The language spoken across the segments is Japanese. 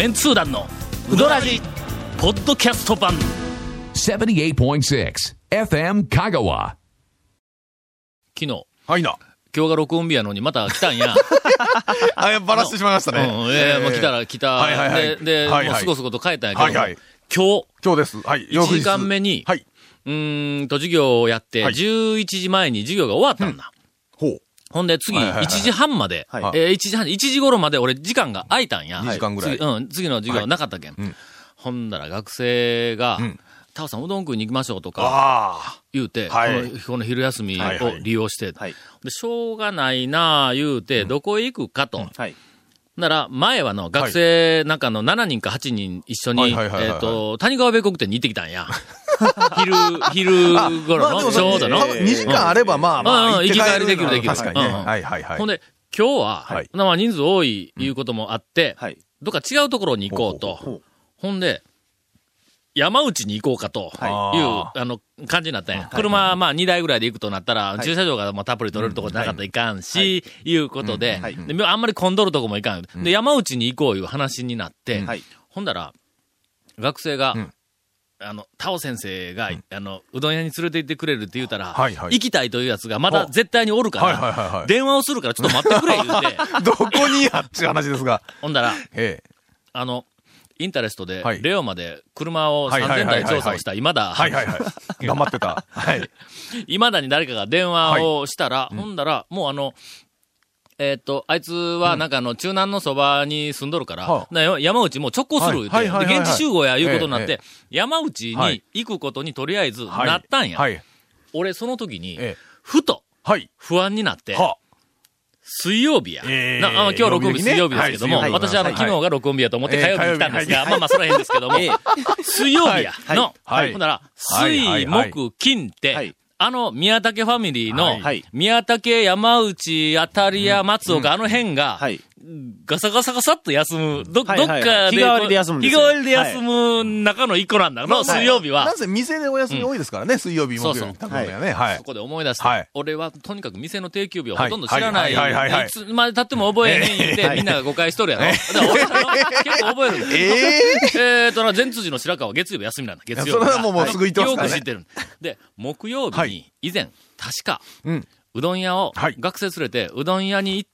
メンツー団のウドラジポッドキャスト版78.6 FM Kagawa. 昨日はいな。今日が録音日やのにまた来たんや。あ、ばらしてしまいましたね。うん、えーもう来たら来た。はいはいはいで、で、はいはいもうすごすごと帰ったんやけど、はいはい今日、今日です。はい。1時間目に、はい。うーんと授業をやって、はい11時前に授業が終わったんだ。ほう。ほんで次、はいはいはい1時半まで、はい。えー1時半、1時頃まで俺時間が空いたんや。2時間ぐらい。次うん、次の授業なかったけん。ん。ほんだら学生が、んタオさんうどん食いに行きましょうとか、あ言うて、はい。このこの昼休みを利用して、はい。で、しょうがないなあ言うて、どこへ行くかと。はい。なら、前はの、学生なんかの7人か8人一緒に、えっと、谷川米国店に行ってきたんや。昼、昼頃の、ちょうどの？多分2時間あれば、まあまあ、行き帰りできるできる確かにね。うんはいはいはい。ほんで、今日は、はいまあ人数多いいうこともあって、はい。どっか違うところに行こうと。ほんで、山内に行こうかという、はあの、感じになったんや。はい車、まあ2台ぐらいで行くとなったら、い駐車場がもうたっぷり取れるとこなかったらいかんし、いうことで、あんまり混んどるとこもいかん。で、山内に行こういう話になって、はい。ほんだら、学生が、んあの、タオ先生が、あの、うどん屋に連れて行ってくれるって言うたら、はいはい行きたいというやつがまだ絶対におるから、はいはいはいはい電話をするからちょっと待ってくれ言うて、どこにやっちゅう話ですが。ほんだら、ええ。あの、インタレストで、はいレオまで車をはいはい3000はいはい台調査をした今田、はいはいはい。頑張ってた。はい。今田に誰かが電話をしたら、ほんだら、もうあの、えーっと、あいつはなんかあの、中南のそばに住んどるから、はあ。な山内もう直行する言うて、はいはいはいはい。で現地集合やいうことになって、え山内に行くことにとりあえずはい。なったんや。はい。俺その時に、ええ。ふとはい。不安になって、は水曜日や。ええ。なあ今日録音日水曜日ですけども、はい私はあの、はい。昨日が録音日やと思ってええ火曜日に来たんですが、火曜日まあまあそれは変ですけども、ええ。水曜日や。はい。の、はい。ほんなら、はい。水、はい。はい。木、金って、はいあの、宮武ファミリーの、はい。宮武、山内、当たり屋、松岡、あの辺が、はい。ガサガサガサっと休む、ど、はいはいどっかで、日替わりで休むんですよ日替わりで休む中の一個なんだの、水曜日は。なぜ店でお休み多いですからね、水曜日、木曜日、そうそう多分ね。はいそ。こで思い出した。はい俺はとにかく店の定休日をほとんど知らない。はいはいはいはいはいいつまで経っても覚えへん言って、みんなが誤解しとるやろ。だから俺結構覚えるんだよ。えええーとな、前辻の白川は月曜日休みなんだ、月曜日。それはもうもうすぐ言ってますからねよく知ってる。で、木曜日にはい、以前、確か、うん。うどん屋をはい、学生連れて、うどん屋に行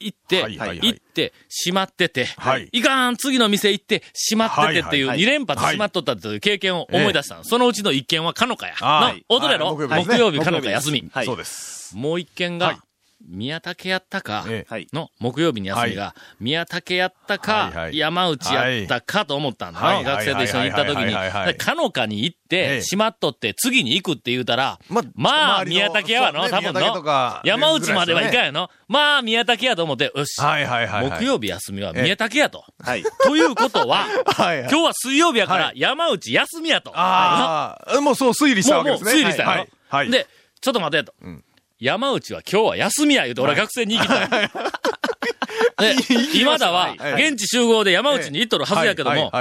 行って、はいはいはい。行って、閉まってて、はい。いかん、次の店行って、閉まっててっていう、はいはい。二連発閉まっとったという経験を思い出したの。そのうちの一件はかのかや。はい。の、踊れろ、はい。木曜日かのか休み。はいそうです。もう一件がはい、宮武やったか。の木曜日に休みが、宮武やったか山内やったかと思ったんだはいの。学生と一緒に行った時に、かのかに行っえて、え閉まっとって、次に行くって言うたら、ままあ、宮武やわの、多分の。山内まではいかんねやの。まあ、宮武やと思って、よし。はいはいはいはい。木曜日休みは宮武やと。はい。ということは。今日は水曜日やからは山内休みやと。ああ、もうそう推理したもう、もうわけですね。推理したやろ、はい。はい。で、ちょっと待てと。ん山内は今日は休みや言うて、俺は学生に行きたい。で、今田は、はい。現地集合で山内に行っとるはずやけども、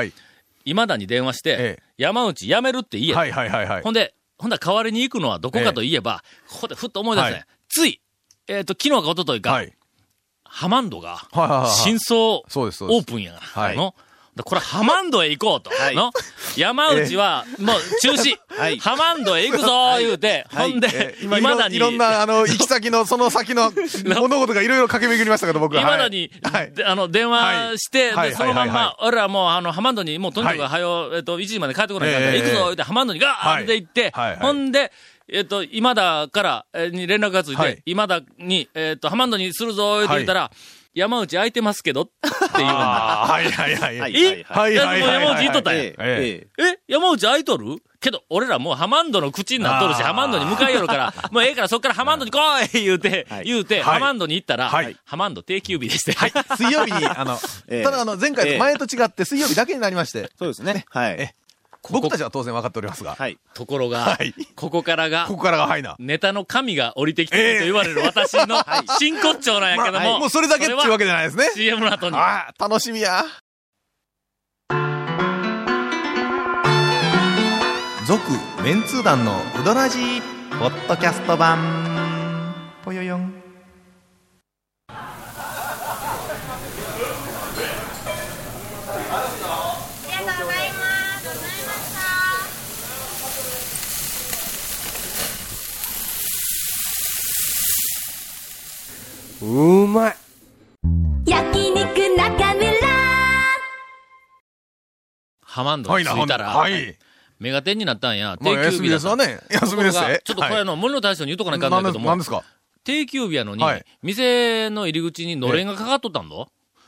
今田に電話して、ええ。山内辞めるって言え。はいはいはいはい。ほんで、ほんだら代わりに行くのはどこかといえ。ば、ここでふっと思い出すね。はい。つい、えっ、と、昨日か一昨日か、はい。ハマンドが、真相オープンやはいのだこれハマンドへ行こうと。はい。の？山内は、もう中止。はい。ハマンドへ行くぞ言うて、ほんで、えー今今田に、いろんな、あの、行き先の、その先の物事がいろいろ駆け巡りましたけど、僕。は。今田に、あの、電話して、そのまんま俺らもう、あの、ハマンドに、もうとにかく、はよ、えっと、1時まで帰ってこないから、ええ。行くぞ言うて、ハマンドにガーって行って、ほんで、えっと、今田から、えーに連絡がついて、はい。今田に、えっと、ハマンドにするぞ言って言ったら、山内空いてますけどって言うんだ。はいはいはい。はいえ？はいはいはい山内言っとったんや。ええ山内空いとる？けど、俺らもうハマンドの口になっとるし、ハマンドに向かいよるから、もうええからそっからハマンドに来い言うて、はい。言うて、はい。ハマンドに行ったら、はい。ハマンド定休日でして。水曜日に、あの、ええ。ただあの、前回ええ。と前と違って水曜日だけになりまして、そうですね。はい。え僕たちは当然分かっておりますが、はい。ところが、はいここからがこ、こからがはいな。ネタの神が降りてきてると言われる私の 真骨頂なんやけども、もうそれだけっていうわけじゃないですね。CM の後に。ああ、楽しみや。続、メンツー団のうどらじポッドキャスト版。ぽよよん。うまい。焼肉中村ハマンドいたら、はい。メガテンになったんや。まあ、定休休み日だった。ですわね。休みです。ちょっとこれあの、森の大将に言うとかないかんなんでだけども、何ですか？定休日やのに、はい店の入り口にのれんがかかっとったんだ。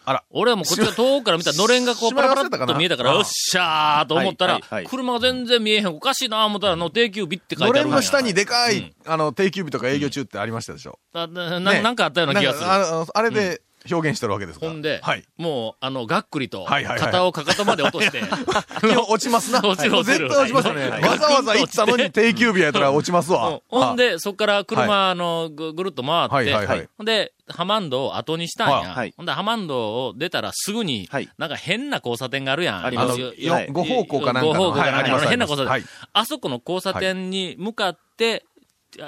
あら。俺はもうこっちが遠くから見たらのれんがこうパラパラっと見えたから、よっしゃーと思ったら車が全然見えへん。おかしいな思ったら、あの、定休日って書いのてあるんやれんの下にでかい、うんあの、定休日とか営業中ってありましたでしょ。なんかあったような気がする。あれで表現してるわけですか？ほんで、はい。もう、あの、がっくりと、肩をかかとまで落として、落ちますな。落ちる落ちる。絶対落ちますね。はい。わざわざ行ったのに定休日やったら落ちますわ。うん。ほんで、そこから車、あの、ぐぐるっと回って、ほんで、ハマンドを後にしたんや。はい。ほんで、ハマンドを出たらすぐに、はい。なんか変な交差点があるやん。あ方向かなんか方向かな変な交差点。はい。あそこの交差点に向かって、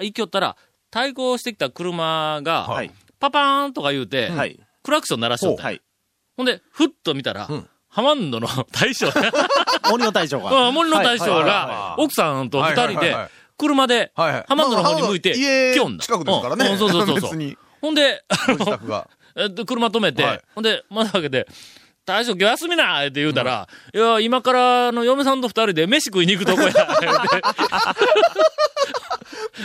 行きよったら、対向してきた車が、はい。パパーンとか言うて、はい。クラクション鳴らしと。ったはい。ほんで、ふっと見たら、うん。ハマンドの 大将。が、森の大将が。うん森の大将が、奥さんと二人で車で、ハマンドの方に向いて、家来よんだ。近くですからね。うんうんそうそうそう。そうほんで、あの、車止めて、はい。ほんで、窓開けて、大将今日休みなって言うたら、いや、今から、あの、嫁さんと二人で飯食いに行くとこや。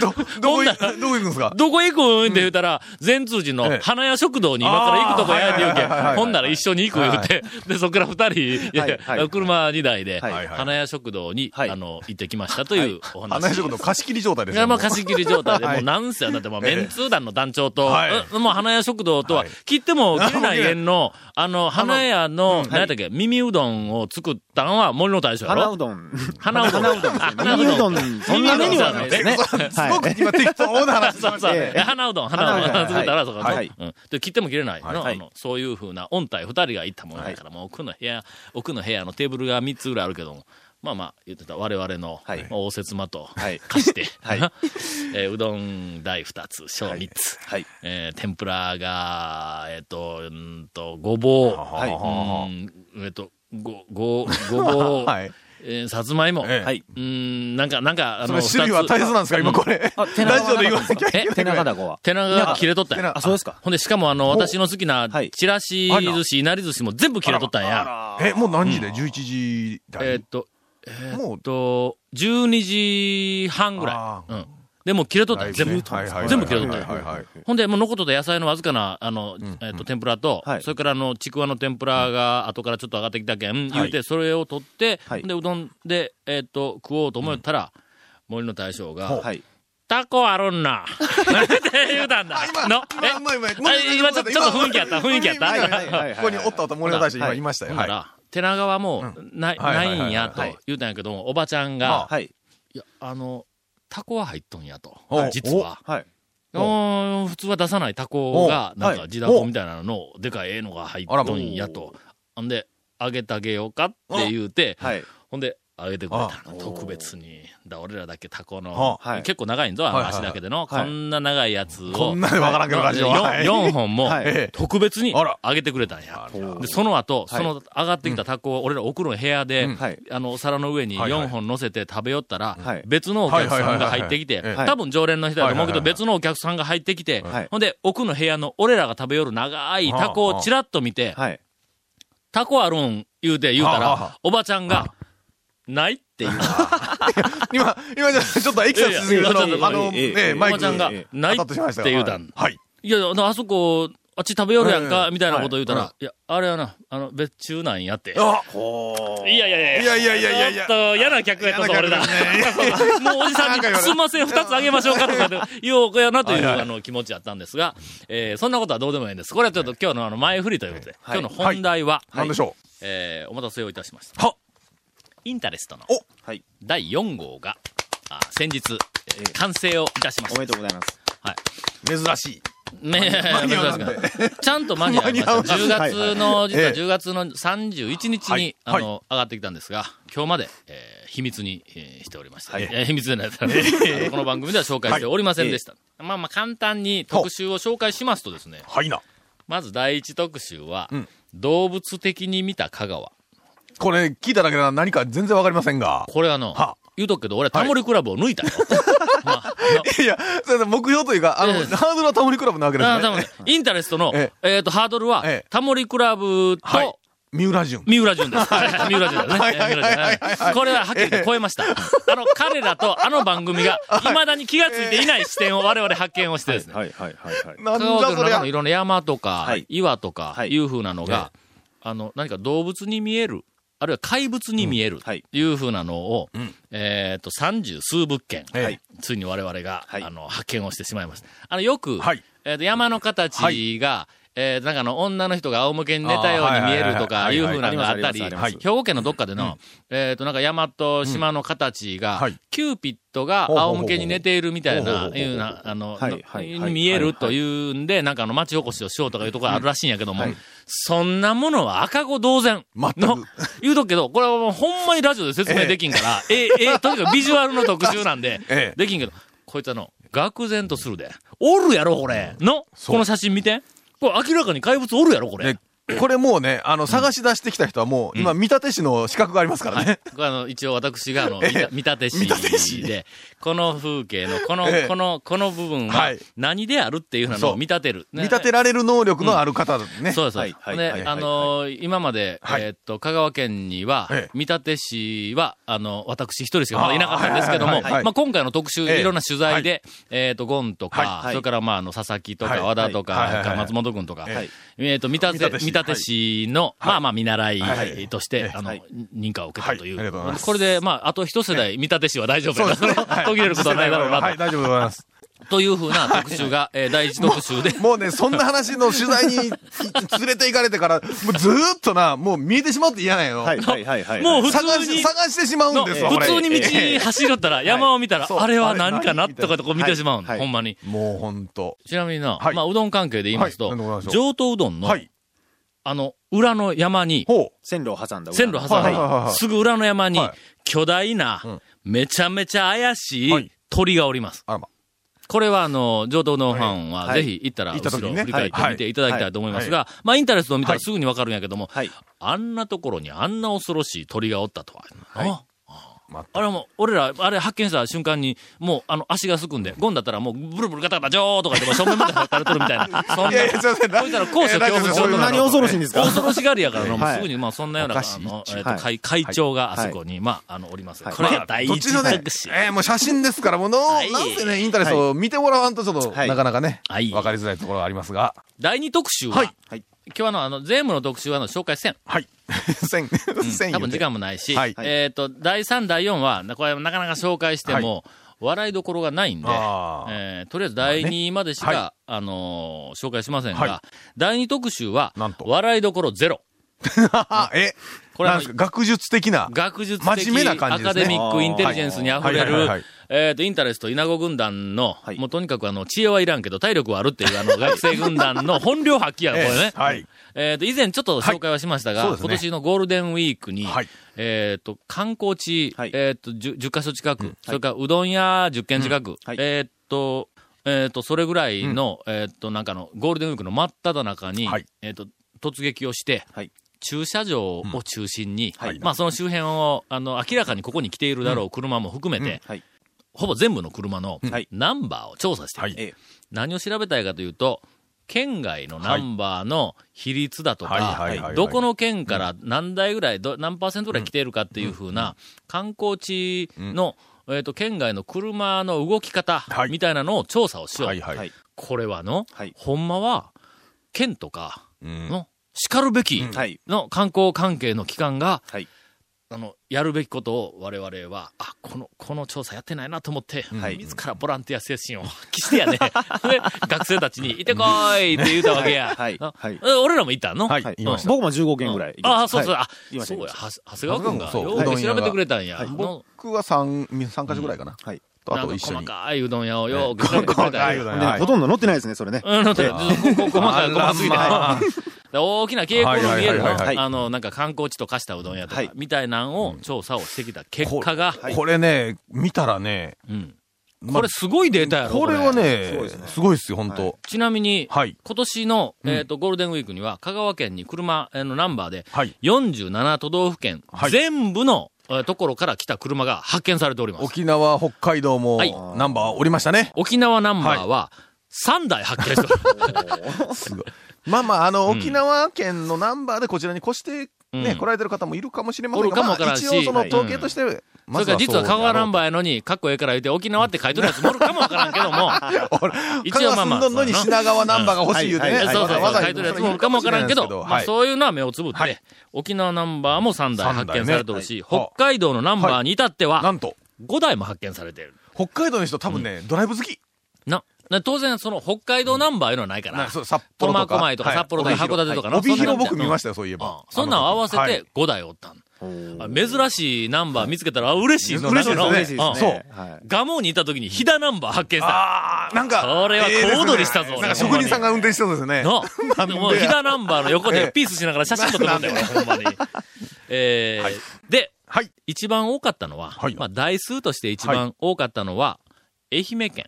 ど、どこ行く、どこ行くんですか？どこ行くんって言うたら、善通寺のええ。花屋食堂に今から行くとこやって言うけ。ほんなら一緒に行く言うて、で、そっから二人、車二台で、花屋食堂に、はい。あの、行ってきましたというお話。花屋食堂貸し切り状態ですよ。いや、まあ、貸し切り状態で、はい。もうなんせよ、だってもう、ええ。メンツー団の団長と、もう、花屋食堂とははい、切っても切れない縁の、あの、花屋の、うん何やったっけ、耳うどんを作ったんは森の大将やろ？花うどん。花うどん。花うどんですね。耳うどん、そんなメニューはないですね。すごく今適当な話。し。ました花うどん、花うどん。花うどん。作ったら、そうか、はいうん。で、切っても切れないの？そういうふうな、音体二人が行ったものだから、もう奥の部屋、奥の部屋のテーブルが三つぐらいあるけども、まあまあ、言ってた我々の、応接間とはい。貸して、はい。えーうどん大二つ、小三つ、はい。えー天ぷらが、えっ、と、うんと、ごぼう、はい。うんえっ、と、ご、ご、ごぼう、はい。えーさつまいも、ええはい。うん、なんか、なんか、あその種類は大切なんですか？今これ。あ、手ラジオで言わなきゃいけない。手長だこは。手長が切れとったんや。あ、そうですか。ほんで、しかもあの、私の好きなはい、ちらし寿司、いなり寿司も全部切れとったんや。え、もう何時で ?11 時台？えーっと、えもうーっと、12時半ぐらあい。うん。でもう切れとった。全部。全部切れとった。ほんで、もう残っとった野菜のわずかな、あの、えーっと、天ぷらとは、い。それからあの、ちくわの天ぷらが後からちょっと上がってきたけん、言うて、それを取って、はい。で、うどんで、えーっと、食おうと思ったら、森の大将が、はい。タコあるんな。って言うたんだ。の？え？今、ちょっとちょっと雰囲気あった雰囲気あった。ここにおったおった森の大将今いましたよ。ら、手長はもう、ない、んやとはい言うたんやけども、おばちゃんまが、はい。いや、あの、タコは入っとんやとお。実は。はい。うん普通は出さないタコが、おなんかはい地ダコみたいなのの、でかいええのが入っとんやと。ほんで、あげてあげようかって言うて、はい。ほんで、あげてくれたの。あ。特別に。だ俺らだけタコの。は、はい。結構長いんぞ、あの足だけでの。はい。こんな長いやつを。こんなでわからんけど、ラジオは。はい4本も特別にあげてくれたんや。おで、その後、はい。その上がってきたタコを、俺ら奥の部屋で。あの、お皿の上にはいはい。4本乗せて食べよったら、はい。別のお客さんが入ってきて多分常連の人だと思うけど、別のお客さんが入ってきて、はい。ほんで、奥の部屋の俺らが食べよる長いタコをチラッと見て、はい。タコあるん言うて言うたら、おばちゃんが、ないっていう。今、今じゃ、ちょっとエキサスに、その、あの、ね、マイクちゃんが、ないって言うたん。はい。いや、あそこ、あっち食べよるやんか、みたいなこと言うたら、いや、あれはな、あの、別注なんやって。あほいやいやいやいやいやいやいや。ちょっと嫌な客やったぞ、俺だ。もうおじさんに、すんません、二つあげましょうかとか、言おうやなという、あの、気持ちやったんですが、えそんなことはどうでもいいんです。これはちょっと今日のあの、前振りということで、今日の本題は、何でしょう？えお待たせをいたしました。はインタレストの。第4号が、あ先日、えー完成をいたしましおめでとうございます。た。う珍しい。ね間に合わな珍んでしくちゃんと間に合いました。間に合10月の、実はええ10月の31日に、はいあの、上がってきたんですが、今日まで、えー秘密に、えーしておりました。はいえー秘密じゃないでこの番組では紹介しておりませんでした。まあまあ簡単に特集を紹介しますとですね、はいな。まず第一特集は、うん動物的に見た香川。これ聞いただけでは何か全然わかりませんが。これあの、は言うとくけど、俺、タモリクラブを抜いたよ。まあ いや、それで目標というか、あの、ええハードルはタモリクラブなわけですね。インタレストの、ええっと、ハードルはええ、タモリクラブはいと、。三浦淳。三浦淳です。三浦淳ですね。これははっきり言って超えました。あの、彼らとあの番組が、未だに気がついていない視点を我々発見をしてですね。はいはいはいはい。なんだそのい。ろんな山とかはい、岩とかは、いいう風なのが、あの、何か動物に見える、あるいは怪物に見える、はい。いう風なのを、ん。えっと、三十数物件、はい。ついに我々が、はい。あの、発見をしてしまいました。あの、よく、はい。えっと、山の形が、えーなんかあの、女の人が仰向けに寝たように見えるとか、いいうはい。風なのがあったり、兵庫県のどっかでの、えっと、なんか山と島の形が、はい。キューピッドが仰向けに寝ているみたいな、いうな、あの、見えるというんで、なんかあの、町おこしをしようとかいうところあるらしいんやけども、そんなものは赤子同然。の、言うとくけど、これはもうほんまにラジオで説明できんから、ええ、ええ、とにかくビジュアルの特集なんで、ええ。できんけど、こいつあの、愕然とするで。おるやろ、これ。のこの写真見て。これ明らかに怪物おるやろ、これ。ね これもうね、あの、探し出してきた人はもう、今、見立て師の資格がありますからね。これあの、一応私があの、ええ。見立て見立て師。師で、この風景の、この、ええ。この、この部分ははい。何であるっていうのを見立てる。見立てられる能力のある方だね。そうです。はいはいで、あのー今まで、はい。えーっと、香川県には、ええ。見立て師は、あの、私一人しかまだいなかったんですけども、まあ、今回の特集、ええ。いろんな取材で、えーっと、ゴンとか、はいそれから、まあ、あの、佐々木とか、はい和田とか、松本君とか、はいえーっと、見立て、見立て師。見立て師の、まあまあ、見習はい。い。として、あの、はい。認可を受けたという。はい。ありがとうございます。これで、まあ、あと一世代、見立て師は大丈夫やそうですね。途切れることはないだろうなと。はい、大丈夫でございます。というふうな特集が、えー第一特集で、もうね、そんな話の取材に連れて行かれてから、もうずーっとな、もう見えてしまって嫌なんよ。はいはいはいはい。もう普探し、通に、探してしまうんですわ、普通に道走るったら、山を見たら、あれは何かなとかとこう見てしまうの、はい。ほんまに。もうほんと。ちなみにな、はい。まあ、うどん関係で言いますと上等うどんの、はい。あの、裏の山に、ほ線路を挟んだ裏線路挟んはいはいはいはい。だすぐ裏の山にはい、巨大な、めちゃめちゃ怪しはい。い鳥がおります。う。あらま。これはあの、上等うどんファンは、はい。ぜひ行ったら、後ろ振り返って見ていただきたいと思いますはが、まあ、インタレストを見たらすぐにわかるんやけども、はい。あんなところにあんな恐ろしい鳥がおったとは。あまあれはもう、俺ら、あれ発見した瞬間に、もう、あの、足がすくんで、ゴンだったらもう、ブルブルガタガタ、ジョーとか言っても、正面まで叩かれとるみたいな。そんな、いやいや、すいません。こいつら高所恐怖症えーとかそんなに恐ろしいんですか？恐ろしがりやからの、もうはいすぐに、まあ、そんなような、あの、えっと、はい。会、会長があそこに、まあ、あの、おります。はい。これが第一どっちのね特集。、えーもう写真ですから、もうなんせね、インタレストを見てもらわんとちょっと、はい。なかなかね、はい。わかりづらいところがありますが。第二特集は、はい。はい。今日はあの、あの、税務の特集はあの、紹介せん。はい。千、千多分時間もないし、はい。えっ、と、第3、第4は、これなかなか紹介しても、笑いどころがないんで、えーとりあえず第2までしか、まあね。はあのー紹介しませんが、は第2特集はなんと、笑いどころゼロ。あ、え、これは学術的な。学術的、真面目な感アじですね。カデミックインテリジェンスに溢れるえっと、インタレスト稲子軍団の、はい。もうとにかくあの、知恵はいらんけど、体力はあるっていうあの、学生軍団の本領発揮や、これね。ええはい。えっ、と、以前ちょっと紹介はしましたが、はい。ね今年のゴールデンウィークに、はい。えっ、と、観光地、はい。えっ、と10、10カ所近く、それからうどん屋10軒近く、はい。えっ、と、えっ、と、それぐらいの、えっ、と、なんかの、ゴールデンウィークの真っ只中に、はい。えっ、と、突撃をして、はい駐車場を中心に、はい。まあその周辺を、あの、明らかにここに来ているだろう車も含めて、はい。ほぼ全部の車のはい。ナンバーを調査して、はい。ええ。何を調べたいかというと、県外のナンバーの比率だとかどこの県から何台ぐらい、ど何パーセントぐらい来ているかっていうふうな、観光地の、えっと、県外の車の動き方はい。みたいなのを調査をしよう。はいはい。はい。これはの、はい。ほんまは、県とかうん。の、叱るべきはい。の観光関係の機関が、はい。あの、やるべきことを我々は、あ、この、この調査やってないなと思って、はい自らボランティア精神を 発揮してやね。で、学生たちに、いてこいって言うたわけや。はい俺らも行ったの？はい僕も15件ぐらい。ああ、そうそう、はいあ、そうや、長谷川君が、よく調べてくれたんや。はいの僕は三、三箇所ぐらいかな。はい。とあと一緒に。細かいうどん屋をよく調べてくれたんや。細かいうどんねはいほとんど乗ってないですね、それね。うん、なんとここ細かい細かすぎて。大きな傾向の見えるのはいはいはいはい。あの、なんか観光地と化したうどん屋とかはい、みたいなんを調査をしてきた結果が、ここれね、見たらね、うん。まこれすごいデータやろこれはねすごいっすよ、本当。ちなみに、はい。今年の、うん。えっ、と、ゴールデンウィークには、香川県に車えーのナンバーで、はい。47都道府県、はい。全部の、えーところから来た車が発見されております。沖縄、北海道もはい、ナンバーおりましたね。沖縄ナンバーは3台発見しておる。すごい。まあまあ、あの、沖縄県のナンバーでこちらに越して、ね、うん。来られてる方もいるかもしれませんが、まあ、一応そのはい統計として、それから実は香川ナンバーやのに、かっこええから言って沖縄って書いてるやつもおるかもわからんけども、一一応まあまあ。のに品川ナンバーが欲しい言うてね。はいはいそうそう書いてるやつもおるかもわからんけど、まあはいそういうのは目をつぶって、はい。沖縄ナンバーも3台発見されてるし、北海道のナンバーに至ってはなんと、5台も発見されている。北海道の人多分ね、ドライブ好き。な、な当然その北海道ナンバーいうのはないから、なそう札幌とか。苫小牧とかはい札幌とか函館とかな帯広僕見ましたよ、そういえうんば。そんなん合わせはいて5台おったん。あ珍しいナンバー見つけたら、あ嬉しいの嬉しいですね。そうはいガモにいた時に飛騨ナンバー発見した。ああ、なんか。これは小躍りしたぞなんか職人さんが運転してそうですね。の、飛騨ナンバーの横ええでピースしながら写真撮ってるんだよ、ほんまに。えーはいで、はい。一番多かったのは、はいまあ台数として一番多かったのは、愛媛県。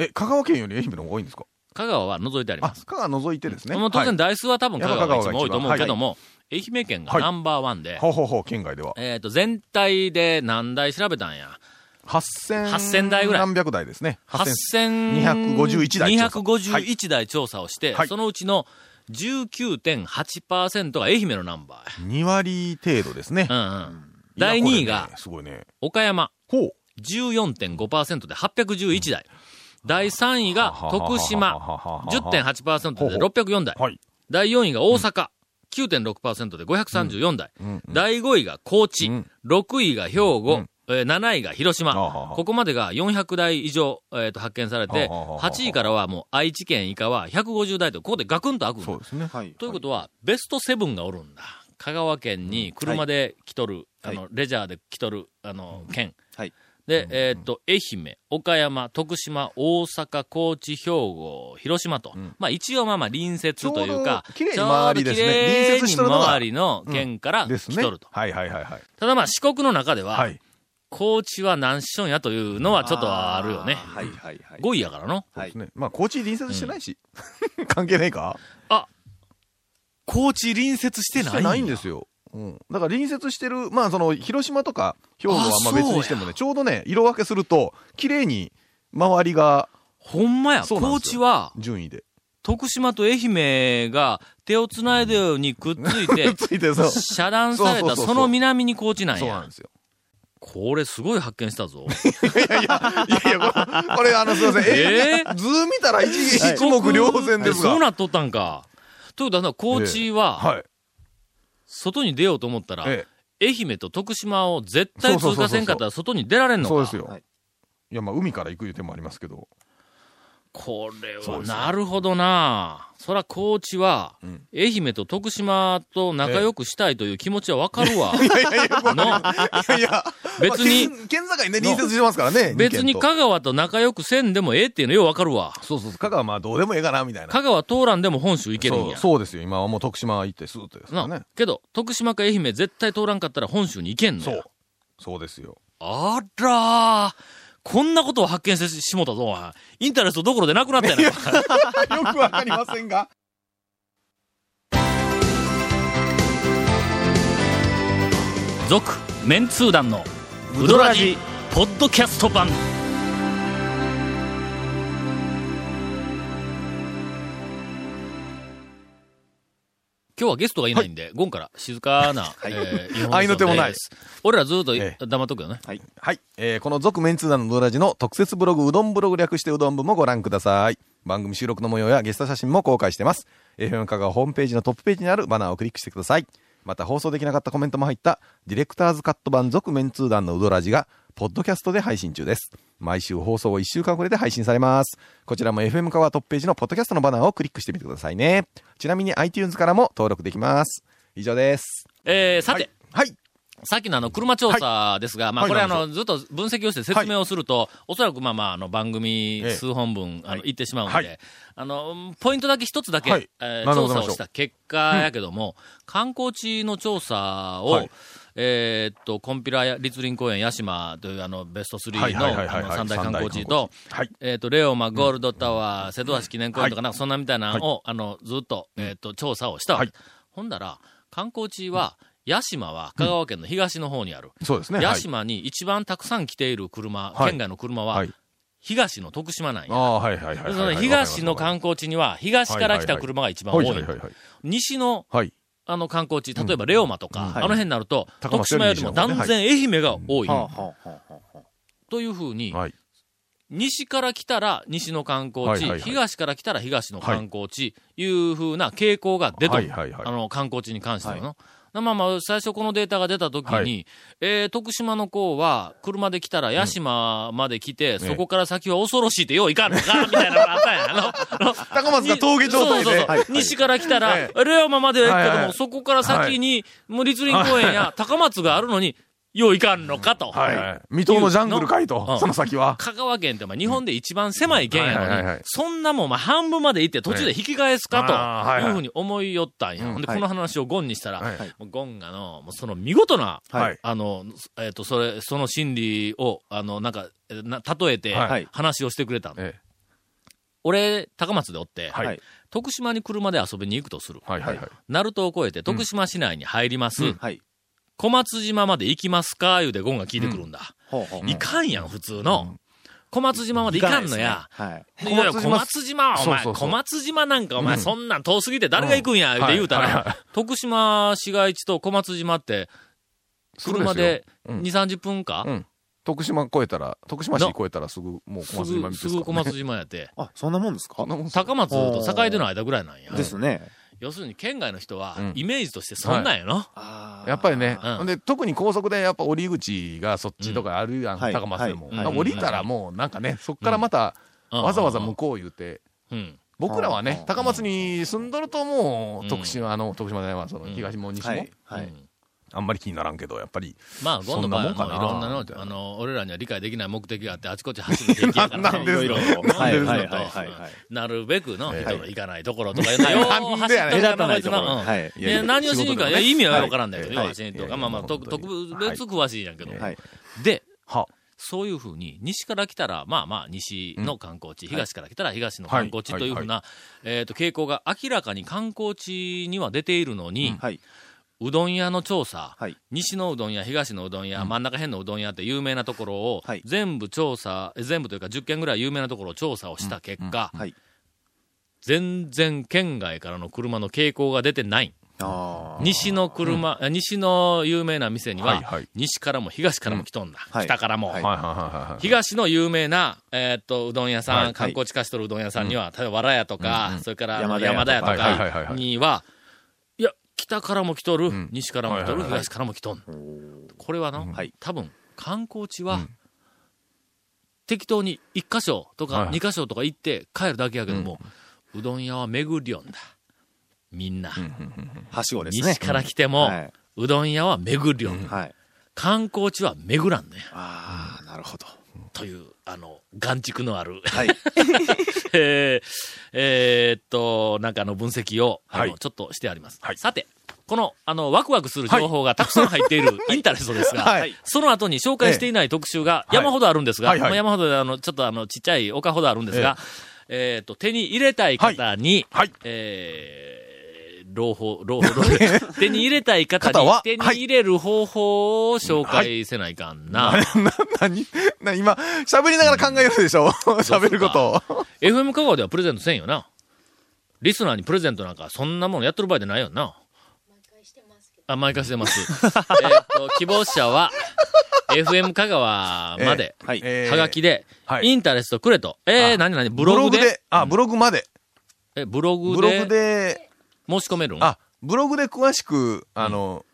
え、香川県より愛媛の方が多いんですか？香川は除いてありあます。、香川除いてですね。もう当然はい台数は多分香川が一番多いと思うけども、愛媛県がはいナンバーワンで、ほうほうほう、県外では。えっ、と、全体で何台調べたんや？8000。8000台ぐらい何百台ですね。8000 8251 251台調査251台調査をして、はいそのうちの19.8%が愛媛のナンバ2割程度ですね。ー。うんうん。第2位がすごいね。岡山ほう。14.5%で811台。第3位が徳島。10.8%で604台。はい。第4位が大阪。9.6%で534台。うん。第5位が高知。うん、6位が兵庫、うん。えー7位が広島。ここまでが400台以上、えーと発見されて、はあはあはあ8位からはもう愛知県以下は150台と、ここでガクンと開くんだ。そうですね。はい。ということは、ベスト7がおるんだ。香川県に車で来とる、はい。あの、レジャーで来とる、あの、県。はい。で、えーっと、愛媛、岡山、徳島、大阪、高知、兵庫、広島と。まあ一応まあまあ隣接というか、ちょうど綺麗に周りですね隣接し周りの県から来とると。。はいはいはいはい。ただまあ四国の中では、はい。高知は何しょんやというのはちょっとあるよね。はいはいはい。5位やからの。はい。ね。まあ、高知隣接してないし。関係ないか？高知隣接してしてないんですよ。うん。だから隣接してる、まあその、広島とか兵庫はあまあ別にしてもね、ちょうどね、色分けすると、綺麗に周りがほんまや、高知は、順位で。徳島と愛媛が手をつないだようにくっついて、ついて。遮断されたその南に高知なんやそうなんで。すよ。これすごい発見したぞ。いやいや、これ、これあの、すいません。え図見たら一一目瞭然ですが。そうなっとったんか。ということは、高知は、はい。外に出ようと思ったら、え愛媛と徳島を絶対通過せんかったら外に出られんえ。のか。そうですよ。はいいや、まあ、海から行くいう手もありますけど。これは、なるほどな。そら、高知は、ん愛媛と徳島と仲良くしたいという気持ちはわかるわ。いやいやいや、のいや別にまあ県県境ね、隣接してますからね。別に香川と仲良くせんでもええっていうのようわかるわ。そうそう香川はまあどうでもええかな、みたいな。香川通らんでも本州行けるんそうや。そうですよ。今はもう徳島行ってスーッとですね。けど、徳島か愛媛絶対通らんかったら本州に行けんのやそう。そうですよ。あらー。こんなことを発見してしもたぞ、インタレストどころでなくなったやな。よくわかりませんが。続、メンツー団の、ウドラジ、ポッドキャスト版。今日はゲストがいないんで、ゴンから静かな、えー日本合いの手もないです。俺らずっとえ黙っとくよね。はい。はい。えーこの続メンツのうどらじの特設ブログ、うどんブログ略してうどん部もご覧ください。番組収録の模様やゲスト写真も公開してます。FM 香川ホームページのトップページにあるバナーをクリックしてください。また放送できなかったコメントも入った、ディレクターズカット版続メンツー団のうどらじが、ポッドキャストで配信中です。毎週放送を1週間遅れで配信されます。こちらも FM 香川トップページのポッドキャストのバナーをクリックしてみてくださいね。ちなみに iTunes からも登録できます。以上です。えー、さて、はい。はい。さっきのあの、車調査ですが、まあ、はいこれあの、ずっと分析をして説明をすると、おそらくまあまあ、あの、番組ええ数本分、あの、言ってしまうので、はいあの、ポイントだけ一つだけ、はいえー調査をした結果やけども、観光地の調査を、はいえーっと、コンピラ立林公園八島というあの、ベスト3の、三大観光地と、はい。えっ、と、レオマ、ゴールドタワー、瀬戸橋記念公園とかなんか、そんなみたいなのを、あの、ずっと、えっ、と、調査をしたわけ、はいほんだら、観光地は、屋島は香川県の東の方にある。そうですね。屋島に一番たくさん来ている車、はい県外の車ははい、東の徳島なんや。ああ、はいはいはいはいでその東の観光地には、東から来た車が一番多い。はいはいはいはい。西の、はい。あの観光地、例えばレオマとか、うん。あの辺になると、高徳島よりも断然愛媛が多い。というふうに、はい。西から来たら西の観光地、はいはいはい。東から来たら東の観光地、い。うふうな傾向が出とる、はいはいはい。あの観光地に関してはの。まあまあ、最初このデータが出たときに、はい。えー徳島の子は、車で来たら屋島まで来て、そこから先は恐ろしいってよういかんのかみたいなのがあったんや。あの、高松が峠状態で。そうそうそう。はい。西から来たら、えレオマまでは行くけども、はいはいそこから先に、もう立林公園や高松があるのに、よういかんのかと。はいはい。水戸のジャングルかいうんと、その先は。香川県ってまあ日本で一番狭い県やのにはいはいはいはい、そんなもんまあ半分まで行って途中で引き返すかというふうに思いよったんや。で、はいこの話をゴンにしたら、はいもうゴンがの、その見事な、はい。あの、えっ、と、それ、その心理を、あの、なんか、えな例えてはい話をしてくれた俺、高松でおって、はいはい徳島に車で遊びに行くとする。え。はいはいはい。鳴門を越えて徳島市内に入ります。うんはい。小松島まで行きますか？言うてゴンが聞いてくるんだ。ほうほう。いかんやん、普通の。小松島まで行かんのや。はい。いやいや小松島。は、お前、小松島なんか、お前、うん。そんなん遠すぎて誰が行くんや、うん。って言うたら、徳島市街地と小松島って、車で2、うん。30分か？うん。徳島越えたら、徳島市越えたらすぐ、もうす小松島ぐ、見てすすぐ小松島やって。あ、そんなもんですか？高松と境出の間ぐらいなんや。ですね。要するに県外の人はうん、イメージとしてそんなんやの？あやっぱりね、うんで、特に高速でやっぱ降り口がそっちとかあるやん、はい高松でも。はい。だから降りたらもうなんかね、そっからまた、うん。わざわざ向こう言うて、うん。僕らはねうん、高松に住んどるともうん。う、徳島、あの、徳島ではその東も西も。はい、。はい。うんあんまり気にならんけど、やっぱり。まあ、ゴンの場合はもういそんなもんかなろんなのあの、俺らには理解できない目的があって、あちこち走る平気やからね。いろいろ。なるべくの、ええ人の行かないところとかよう走っとる目立たないと何をしに行くか、意味はわからんだけど、はい。よ走りにとか、まあまあ、特別詳しいんやけど。はい。で、は。そういうふうに、西から来たら、まあまあ、西の観光地、東から来たら東の観光地というふうな、えっと、傾向が明らかに観光地には出ているのに、はい。うどん屋の調査、はい。西のうどん屋、東のうどん屋、真ん中辺のうどん屋って有名なところを、はい。全部調査、え全部というか10件ぐらい有名なところを調査をした結果、はい。全然県外からの車の傾向が出てない。西の車、あ西の有名な店には、はいはい。西からも東からも来とんだ。はい。北からも。はい。東の有名な、えーっと、うどん屋さん、はい観光地化しとるうどん屋さんには、例えば、わら屋とか、それから、山田屋とか。山田屋とはいはいはいはいかには、北からも来とる、ん西からも来とる、東からも来とん。これはな、はい多分、観光地は、うん適当に一箇所とかはい二箇所とか行って帰るだけやけども、うどん屋は巡りよんだ。みんな。はしごですね。西から来ても、はい。うどん屋は巡りよんだ。はい。観光地は巡らんね。ああ、なるほど。という、あの、眼蓄のある、はい。えーえーっと、なんかあの分析を、あの、はい。ちょっとしてあります。はい。さて、この、あの、ワクワクする情報がたくさん入っているインタレストですが、はい。その後に紹介していない特集が山ほどあるんですが、はいはい。まあ山ほどであの、ちょっとあの、ちっちゃい丘ほどあるんですが、えーっと、手に入れたい方に、はい。えー、朗報、朗報、朗報 手に入れたい方方は？に手に入れる方法を紹介せないかんな。な、なにな、今、喋りながら考えるでしょ？喋ることを。FM 香川ではプレゼントせんよな。リスナーにプレゼントなんか、そんなものやってる場合でないよな。あ、毎回してます。えっと、希望者は、FM 香川まで、はい。えーはがきで、はいインタレストくれと。えー、あなになにブログで？あ、ブログまで。え、ブログブログでで、申し込めるんあ、ブログで詳しく、あの、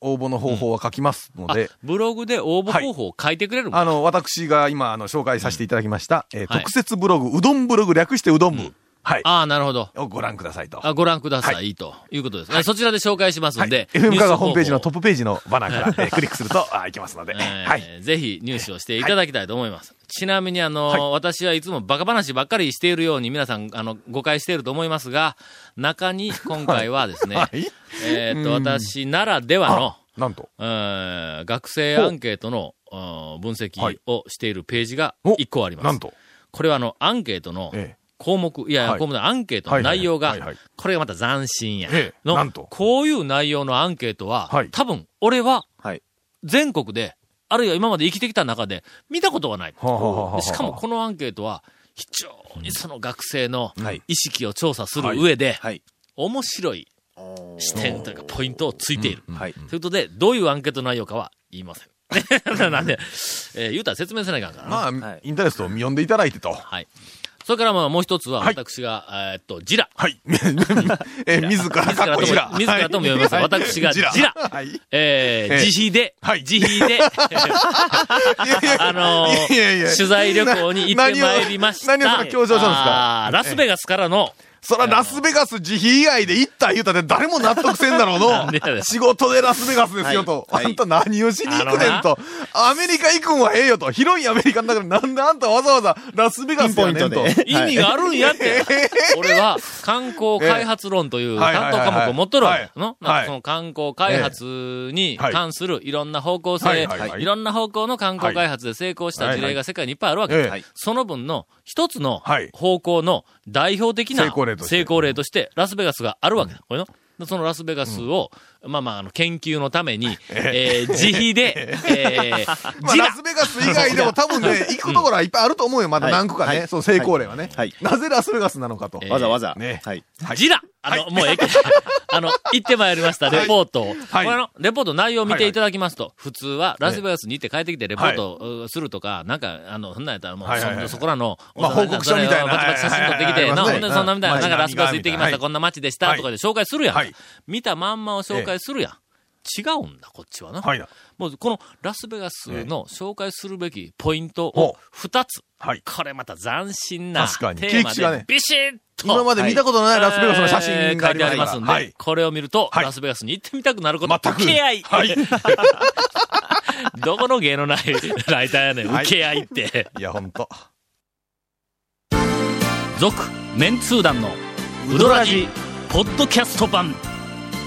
応募の方法は書きますのあで、ブログで応募方法を書いてくれるんあの、私が今、あの、紹介させていただきました、え特設ブログ、うどんブログ略してうどん部。はい。ああ、なるほど。をご覧くださいと。あご覧ください、ということですね。そちらで紹介しますんで。FM 香川ホームページのトップページのバナーから、えー クリックすると、あ、いけますので。えーはい。ぜひ入手をしていただきたいと思います。ちなみにあの、私はいつもバカ話ばっかりしているように皆さん、あの、誤解していると思いますが、中に今回はですね、はい。えーっと、私ならではの、なんと。えー学生アンケートのうん分析をしているページがお1個あります。なんと。これはあの、アンケートのえ項目、いや項目のアンケートの内容がこれがまた斬新やええ。のこういう内容のアンケートははい、多分、俺ははい。全国で、あるいは今まで生きてきた中で、見たことはない。しかもこのアンケートは、非常にその学生のはい意識を調査する上で、はい。面白い視点というかポイントをついている。はい。ということで、どういうアンケート内容かは言いません。なんで、えー言うたら説明せないかんからな。まあ、はいインタレストを読んでいただいてと。はい。それからまあもう一つは、はい。私が、えーっと、ジラ。はい。えー、自ら。自らとも自らとも読みますはい。私がじらじらはい。えーええ自費で、はい。自費で、あの取材旅行に行ってまいりました。何を強調したんですか？ラスベガスからの、そらラスベガス自費以外で行った言うたって誰も納得せんだろうの。仕事でラスベガスですよと。はい。あんた何をしに行くねんと。アメリカ行くんはええよと。広いアメリカの中でなんであんたわざわざラスベガスやねんと。意味があるんやって。俺は観光開発論というはい担当科目を持っとるわけはい。のはい。その観光開発に関するいろんな方向性、はいはいはい。いろんな方向の観光開発で成功した事例が世界にいっぱいあるわけ。その分の一つのはい。方向の代表的な例として成功例としてラスベガスがあるわけだ。これの。でそのラスベガスを、まあまあ、あの、研究のために、えー自費で、えー、まあ、ジララスベガス以外でも多分ね、行くところはいっぱいあると思うよ。まだ何個かね。はい。その成功例はね。はい。なぜラスベガスなのかと。えわざわざ。ね。はい。ジラ。あの、もうええけど。あの、行ってまいりました、レポートを。はい。これの、レポート内容を見ていただきますと、普通は、ラスベガスに行って帰ってきてレポートをするとか、なんか、あの、そんなんやったらもう、はいはいはい。そそこらの、まあ報告書みたいな。バチバチ写真撮ってきて、なはいはいはいほんでそんなみたいな、まあなんかラスベガス行ってきました、はい。こんな街でした、とかで紹介するやん。はい。見たまんまを紹介するやん。違うんだ、こっちはな。はいな。もう、このラスベガスの紹介するべきポイントほを二つ。はい。これまた斬新なテーマで、ビシッと。今まで見たことのないラスベガスの写真がありえー書いてありますんで、はい。これを見ると、はいラスベガスに行ってみたくなること、全く受け合い。はい。どこの芸のないライターやねん、はい受け合いって。いや、ほんと。続、メンツー団の、ウドラジ、ポッドキャスト版。